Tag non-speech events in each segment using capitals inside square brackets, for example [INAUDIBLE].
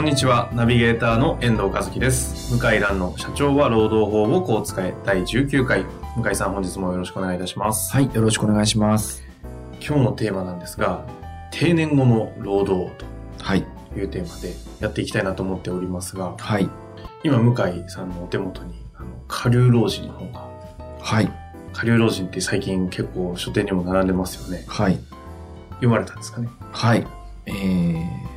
こんにちは、ナビゲーターの遠藤和樹です。向井蘭の社長は労働法をこう使え第19回。向井さん本日もよろしくお願いいたします。はい、よろしくお願いします。今日のテーマなんですが、定年後の労働はい、というテーマでやっていきたいなと思っておりますが、はい、今向井さんのお手元に、あの、下流老人の本が、はい、下流老人って最近結構書店にも並んでますよね。はい、読まれたんですかねはい。えー、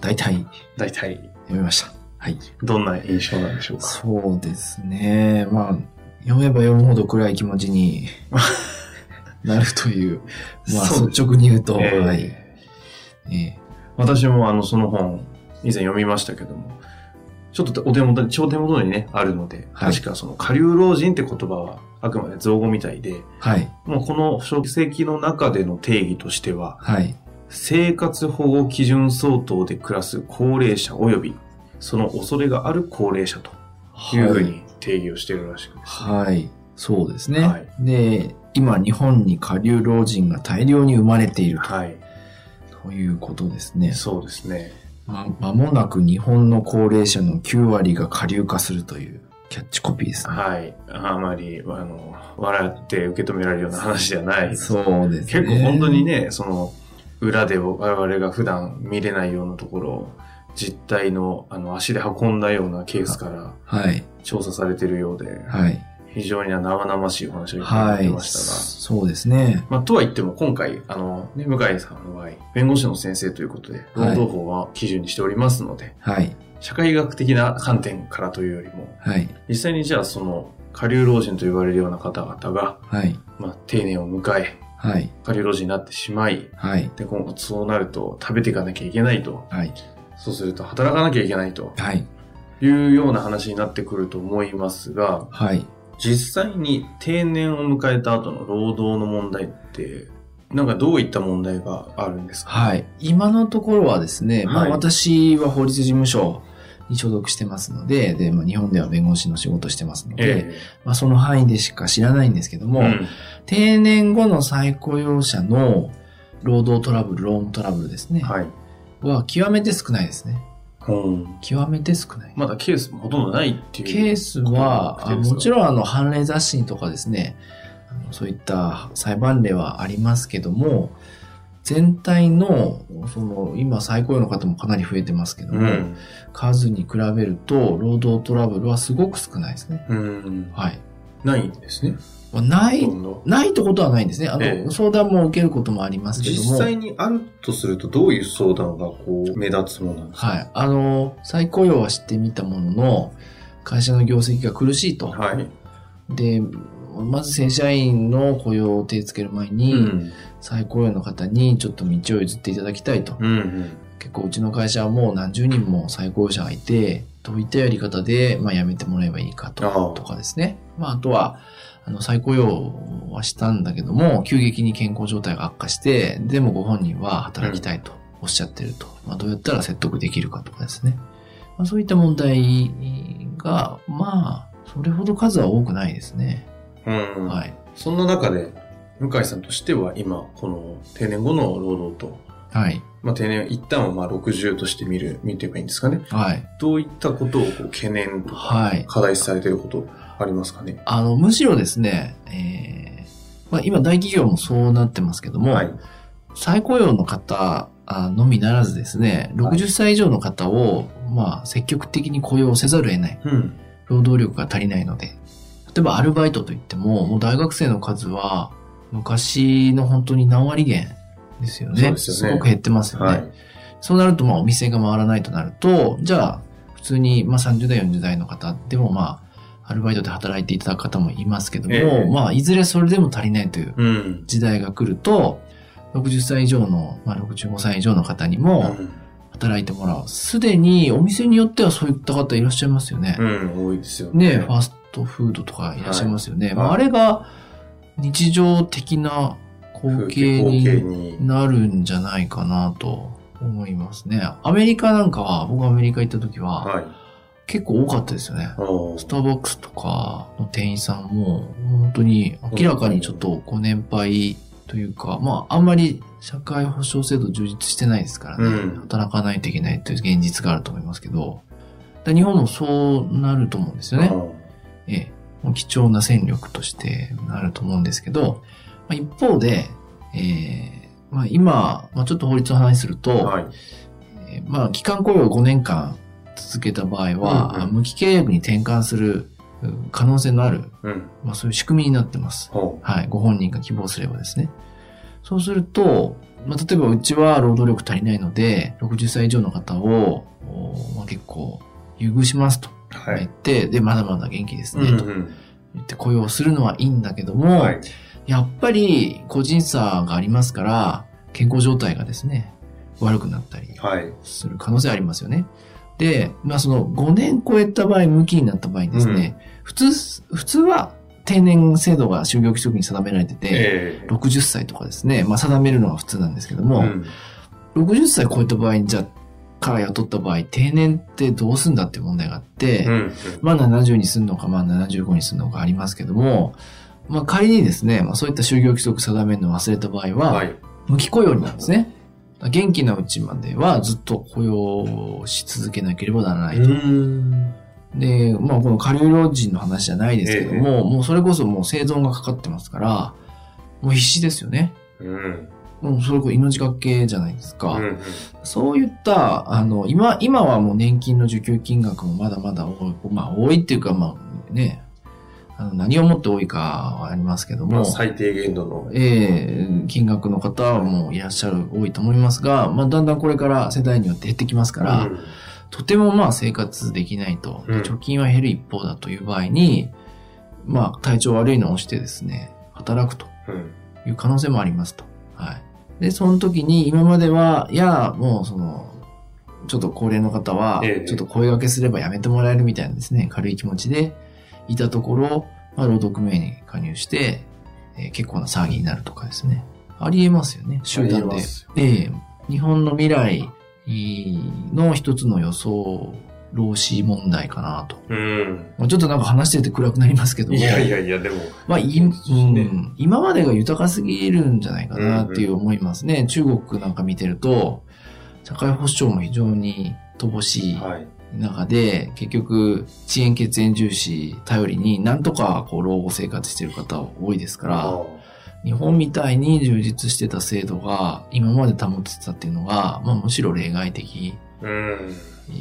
大体。大体、読みました。はい。どんな印象なんでしょうか？そうですね。まあ、読めば読むほど暗い気持ちに [LAUGHS] なるという、まあ、率直に言うと、えーはい。え私もあの、その本、以前読みましたけども、ちょっとお手元に、超手元にね、あるので、はい。確かその、下流老人って言葉は、あくまで造語みたいで、ーはい、もうこの書籍の中での定義としては、はい、生活保護基準相当で暮らす高齢者及び、その恐れがある高齢者というふうに定義をしているらしくですね。はい。そうですね。はいで、今、日本に下流老人が大量に生まれているはい。ということですね。そうですね。ま、間もなく日本の高齢者の9割が下流化するというキャッチコピーですね。はい。あまり、あの、笑って受け止められるような話ではないそうですね。結構本当に。ね、その、裏で我々が普段見れないようなところを、実態の、あの、足で運んだようなケースからはい。調査されているようで、はい。非常に生々しいお話をいただはいいてましたが、そうですね。まあ、とは言っても今回、あの、ね、向井さんの場合、弁護士の先生ということで、労はい働法は基準にしておりますので、はい。社会学的な観点からというよりも、はい。実際にじゃあその、下流老人と言われるような方々が、はい。まあ、定年を迎え、はい。下流老人になってしまい、はい。で、今後そうなると食べていかなきゃいけないと。はい。そうすると働かなきゃいけないとはい。いうような話になってくると思いますが、はい。実際に定年を迎えた後の労働の問題って、なんかどういった問題があるんですか？はい。今のところはですね、まあはい私は法律事務所に所属してますので、で、まあ日本では弁護士の仕事してますので、えまあその範囲でしか知らないんですけども、えうん定年後の再雇用者の労働トラブル、ローントラブルですね。はい。は極めて少ないですね。うん極めて少ない。まだケースもほとんどないっていう。ケースは、あもちん。ろんあの判例雑誌とかですね、そういった裁判例はありますけども、全体の、その、今再雇用の方もかなり増えてますけども、うん。数に比べると、労働トラブルはすごく少ないですね。うん。はい。ないんですね。まあないないってことはないんですね。あの、ええ相談も受けることもありますけども。実際にあるとするとどういう相談がこう目立つものなんですか？はい。あの、再雇用は知ってみたものの、会社の業績が苦しいと。はい。で、まず正社員の雇用を手つける前に、うん。再雇用の方にちょっと道を譲っていただきたいと。うんうん。結構うちの会社はもう何十人も再雇用者がいて、どういったやり方で、まあ、辞めてもらえばいいかととかですね。まあ、あとは、あの、再雇用はしたんだけども、急激に健康状態が悪化して、でもご本人は働きたいとおっしゃってると。まあ、どうやったら説得できるかとかですね。まあ、そういった問題が、まあ、それほど数は多くないですね。うん。はい。そんな中で、向井さんとしては今、この定年後の労働と、はい。まあ定年、一旦はまあ60として見る、見ていけばいいんですかね。はい。どういったことをこう懸念とか、はい。課題視されていることありますかね。あの、むしろですね、えーまあ、今大企業もそうなってますけども、はい。再雇用の方あのみならずですね、60歳以上の方を、まあ、積極的に雇用せざるを得ない。うん。労働力が足りないので。例えばアルバイトといっても、もう大学生の数は、昔の本当に何割減ですよね。そうですよねごく減ってますよね。はい。そうなると、まあ、お店が回らないとなると、じゃあ、普通に、まあ、30代、40代の方でも、まあ、アルバイトで働いていただく方もいますけども、ええまあ、いずれそれでも足りないといううん。時代が来ると、60歳以上の、まあ、65歳以上の方にもうん働いてもらう。すでにお店によってはそういった方いらっしゃいますよね。うん、多いですよね。ね、ファストフードとかいらっしゃいますよね。はいまあ、あれが日常的な光景にに。なるんじゃないかなと思いますね。アメリカなんかは、僕アメリカ行った時は、はい。結構多かったですよね。スターバックスとかの店員さんも、本当に明らかにちょっとご年配というか、まあ、あんまり社会保障制度充実してないですからね、うん働かないといけないという現実があると思いますけど、だ日本もそうなると思うんですよね。ええ、貴重な戦力としてなると思うんですけど、まあ、一方で、ええまあ、今、まあ、ちょっと法律の話すると、うんはい。えーまあ、期間雇用を5年間続けた場合は、うんうん無期契約に転換するうん可能性のある、うん。まあ、そういう仕組みになってます。ほはい。ご本人が希望すればですね。そうすると、まあ、例えばうちは労働力足りないので、60歳以上の方を、おまあ、結構優遇しますと。言って、で、まだまだ元気ですね、とうんうん言って雇用するのはいいんだけども、はい。やっぱり個人差がありますから、健康状態がですね、悪くなったりはい。する可能性ありますよね。で、まあその5年超えた場合、無期になった場合にですね、普通、普通は定年制度が就業規則に定められてて、ええ。60歳とかですね、まあ定めるのが普通なんですけども、うん60歳超えた場合に、じゃあ、から雇った場合、定年ってどうすんだって問題があって、うん。まあ70にすんのか、まあ75にすんのかありますけども、まあ仮にですね、まあそういった就業規則定めるのを忘れた場合は、はい。無期雇用になるんですね。元気なうちまではずっと雇用し続けなければならないと。ん。で、まあこの下流老人の話じゃないですけども、もうそれこそもう生存がかかってますから、もう必死ですよね。うん。もうそれこそ命がけじゃないですか。うん。そういった、あの、今、今はもう年金の受給金額もまだまだ多い、まあ多いっていうか、まあね、あの何をもって多いかはありますけども、まあ、最低限度の。ええ金額の方はもういらっしゃる、多いと思いますが、まあだんだんこれから世代によって減ってきますから、うんとてもまあ生活できないと、うん貯金は減る一方だという場合に、まあ体調悪いのを押してですね、働くとうん。いう可能性もありますと。はい。で、その時に今までは、いや、もうその、ちょっと高齢の方はええ、ちょっと声掛けすればやめてもらえるみたいなですね、軽い気持ちでいたところ、まあ、労働組合に加入して、えー結構な騒ぎになるとかですね。ありえますよね、集団で。ええ日本の未来の一つの予想、労使問題かなと。うん。まあちょっとなんか話してて暗くなりますけども。いやいやいや、でも。まあ、いそうん、今までが豊かすぎるんじゃないかなっていう思いますね。中国なんか見てると、社会保障も非常に乏しいはい。中で、結局、遅延血縁重視頼りに、なんとかこう老後生活してる方多いですから、あ日本みたいに充実してた制度が今まで保ってたっていうのが、まあむしろ例外的うん。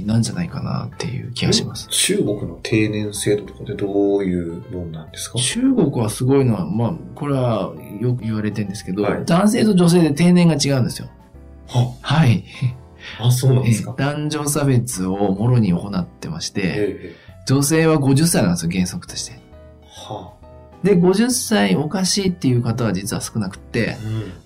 なんじゃないかなっていう気がします。中国の定年制度とかってどういうもんなんですか？中国はすごいのは、まあ、これはよく言われてるんですけど、はい男性と女性で定年が違うんですよ。ははい。[LAUGHS] あ、そうなんえですか？男女差別をもろに行ってまして、ええ。女性は50歳なんですよ、原則として。はで、50歳おかしいっていう方は実は少なくって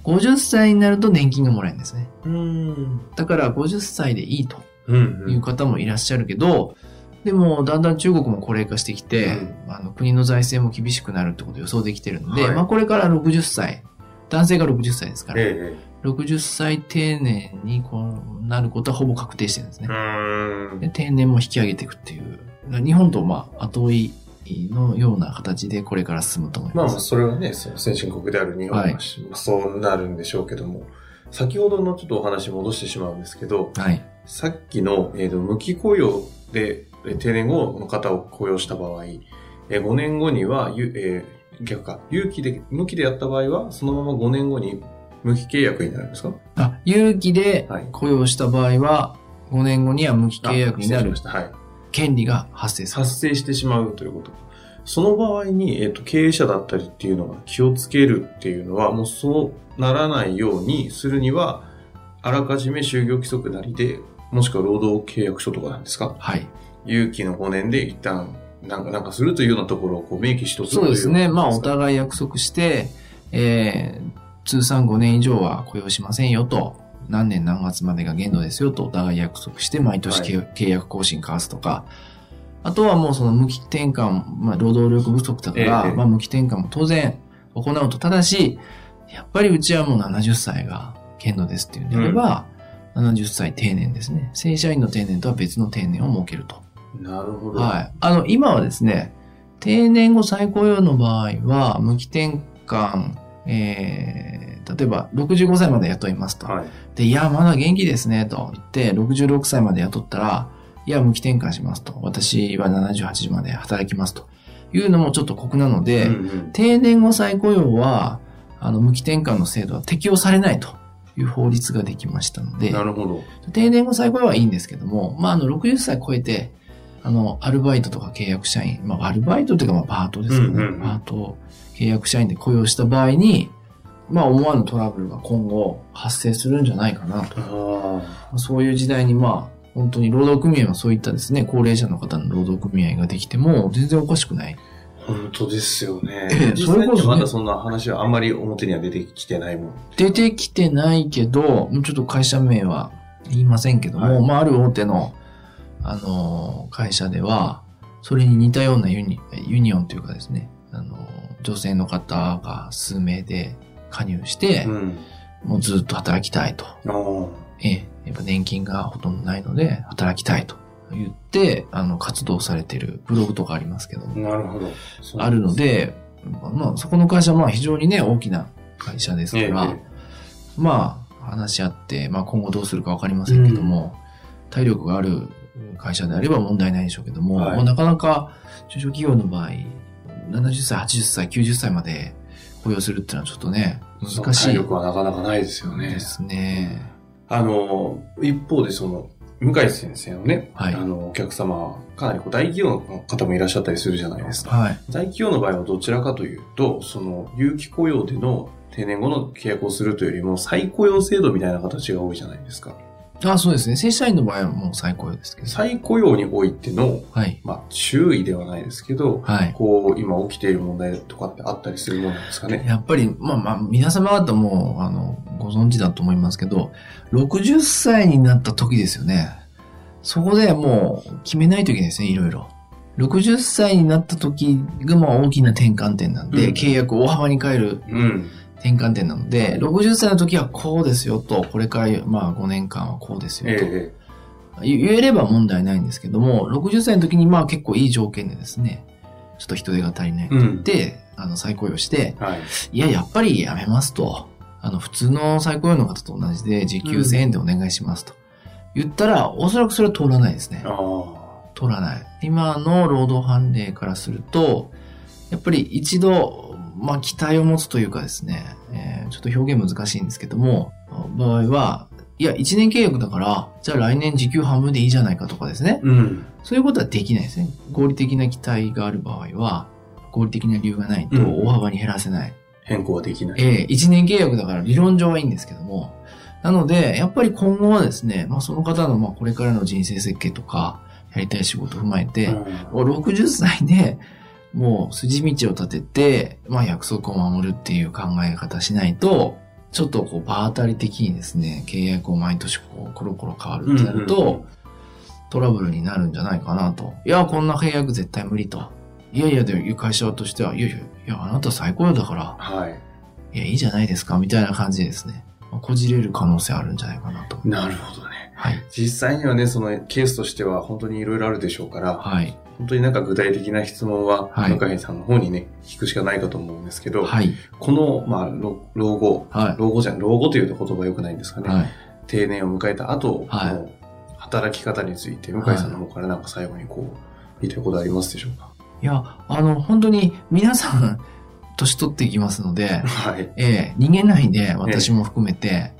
あ。、50歳になると年金がもらえるんですね。うん。だから50歳でいいとうん。いう方もいらっしゃるけど、でも、だんだん中国も高齢化してきて、あの国の財政も厳しくなるってことを予想できてるんで、はいまあこれから60歳、男性が60歳ですから、え60歳定年にこうなることはほぼ確定してるんですねえ。。うんで。定年も引き上げていくっていう、日本とまあ後追いのような形でこれから進むと思いま。まあまあ、それはね、その先進国である日本は、はいそうなるんでしょうけども、先ほどのちょっとお話戻してしまうんですけど、はい。さっきの、えーと無期雇用でえー定年後の方を雇用した場合、えー5年後には、ゆえー逆か、有期で、無期でやった場合は、そのまま5年後に無期契約になるんですか？あ、有期ではい雇用した場合は、5年後には無期契約になるしましたはい。権利が発生する。発生してしまうということ。その場合に、えっ、と、経営者だったりっていうのが気をつけるっていうのは、もうそうならないようにするには、あらかじめ就業規則なりで、もしくは労働契約書とかなんですか？はい。有期の5年で一旦、なんか、なんかするというようなところをこう明記しとそうですね。まあ、おい互い約束して、えー、通算5年以上は雇用しませんよと、何年何月までが限度ですよとお互い約束して毎年契,、契約更新交わすとか、あとはもうその無期転換、まあ労働力不足だから、ええ。まあ無期転換も当然行うと、ただし、やっぱりうちはもう70歳が限度ですっていうんであれば、70歳定年ですね。正社員の定年とは別の定年を設けると。なるほど。はい。あの、今はですね、定年後再雇用の場合は、無期転換、えー、例えば65歳まで雇いますと。はい。で、いや、まだ元気ですね、と言って、66歳まで雇ったら、いや、無期転換しますと。私は70、80まで働きますと。いうのもちょっと酷なので、うんうん定年後再雇用は、あの、無期転換の制度は適用されないという法律ができましたので、なるほど。定年後再雇用はいいんですけども、まあ、あの、60歳超えて、あの、アルバイトとか契約社員、まあ、アルバイトというか、まあ、パートですよね。うんうんうんパート、契約社員で雇用した場合に、まあ、思わぬトラブルが今後発生するんじゃないかなと。あそういう時代に、まあ、本当に労働組合はそういったですね、高齢者の方の労働組合ができても、全然おかしくない。あ、本当ですよね。ええ実それこそねまだそんな話はあんまり表には出てきてないもん。出てきてないけど、もうちょっと会社名は言いませんけども、はいまあ、ある大手の、あのー会社では、それに似たようなユニユニオンというかですね、あのー女性の方が数名で加入して、うん。もうずっと働きたいと。ええ、やっぱ年金がほとんどないので、働きたいと言って、あの、活動されてるブログとかありますけども、なるほど。あるので、まあ、そこの会社はまあ非常にね、大きな会社ですええ、から、まあ、話し合って、まあ今後どうするかわかりませんけども、体力がある会社であれば問題ないでしょうけども、はいまあなかなか中小企業の場合、70歳、80歳、90歳まで雇用するっていうのはちょっとね、難しい体力はなかなかないですよねで。すね。あの、一方でその、向井先生のね、はいあの、お客様、かなりこう大企業の方もいらっしゃったりするじゃないですか。はい。大企業の場合はどちらかというと、その、有期雇用での定年後の契約をするというよりも、再雇用制度みたいな形が多いじゃないですか。あそうですね。正社員の場合はもう最高ですけど。再雇用においての、はい。まあ、注意ではないですけど、はい。こう、今起きている問題とかってあったりするものなんですかね？やっぱり、まあまあ、皆様方も、あの、ご存知だと思いますけど、60歳になった時ですよね。そこでもう決めないといけないですね、いろいろ。60歳になった時がまあ大きな転換点なんで、うん契約を大幅に変えるうん。転換点なので、60歳の時はこうですよと、これからまあ5年間はこうですよと、え言言えれば問題ないんですけども、60歳の時にまあ結構いい条件でですね、ちょっと人手が足りないとえ言って、あの再雇用して、はい。いや、やっぱりやめますと。あの、普通の再雇用の方と同じで、時給1000円でお願いしますと。言ったら、おそらくそれは通らないですね。通らない。今の労働判例からすると、やっぱり一度、まあ、期待を持つというかですね、えーちょっと表現難しいんですけども、場合は、いや、1年契約だから、じゃあ来年時給半分でいいじゃないかとかですね。うん。そういうことはできないですね。合理的な期待がある場合は、合理的な理由がないとうん大幅に減らせない。変更はできない。ええ1年契約だから理論上はいいんですけども、なので、やっぱり今後はですね、まあその方のまあこれからの人生設計とか、やりたい仕事を踏まえて、うん60歳でもう筋道を立てて、まあ約束を守るっていう考え方しないと、ちょっとこう場当たり的にですね、契約を毎年こうコロコロ変わるってなると、うんうんうんトラブルになるんじゃないかなと。いや、こんな契約絶対無理と。いやいや、でも会社としては、いやいや、いや、あなた最高よだから、はい。いや、いいじゃないですか、みたいな感じでですね、まあこじれる可能性あるんじゃないかなと。なるほどね。はい。実際にはね、そのケースとしては本当にいろいろあるでしょうから、はい。本当になんか具体的な質問は、はい向井さんの方にね、聞くしかないかと思うんですけど、はい。この、まあ、老老後、は老後じゃん、老後というと言葉良くないんですかい。ね。はい。定年を迎えた後はいの働き方について、向井さんの方からなんか最後にこう、言いたいことありますでしょうか？いや、あの、本当に皆さん、年取っていきますので、はい。ええ逃げないで、私も含めて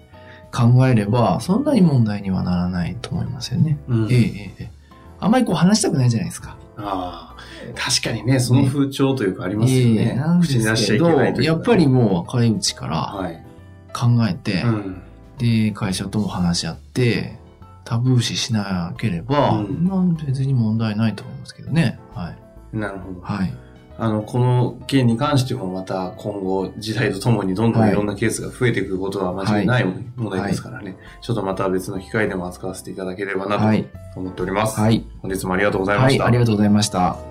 考えれば、そんなに問題にはならないと思いますよね。うんええええええあんまりこう話したくないじゃないですか。ああ、確かにね、その風潮というかありますよね。ええなんですけど、いけないというかやっぱりもう若いうちからはい。考えて、うん。で、会社とも話し合って、タブー視しなければ、うんまあ別に問題ないと思いますけどね。はい。なるほど。はい。あの、この件に関してもまた今後時代とともにどんどんいろんなケースが増えていくことは間違いない問題ですからね。ちょっとまた別の機会でも扱わせていただければなはい。と思っております。はい。本日もありがとうございまはい。した。ありがとうございました。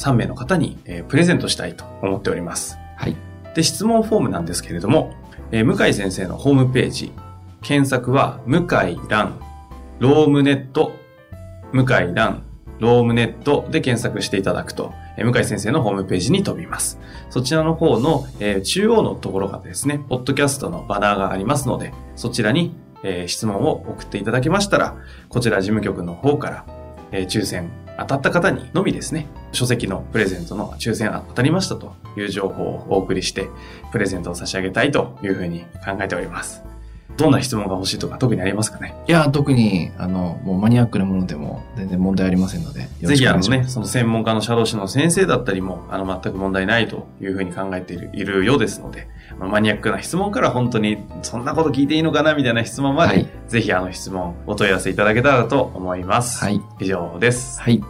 3名の方に、えープレゼントしたいと思っております。はい。で、質問フォームなんですけれども、えー向井先生のホームページ、検索は、向井蘭、ロームネット、向井蘭、ロームネットで検索していただくと、えー向井先生のホームページに飛びます。そちらの方の、えー中央のところがですね、ポッドキャストのバナーがありますので、そちらに、えー質問を送っていただけましたら、こちら事務局の方から、えー抽選当たった方にのみですね、書籍のプレゼントの抽選当たりましたという情報をお送りして、プレゼントを差し上げたいというふうに考えております。どんな質問が欲しいとか特にありますかね？いや、特に、あの、もうマニアックなものでも全然問題ありませんので、ぜひあの。ね、その専門家の社労士の先生だったりも、あの、全く問題ないというふうに考えているいるようですので、まあマニアックな質問から本当に、そんなこと聞いていいのかなみたいな質問まで、はいぜひあの質問お問い合わせいただけたらと思います。はい。以上です。はい。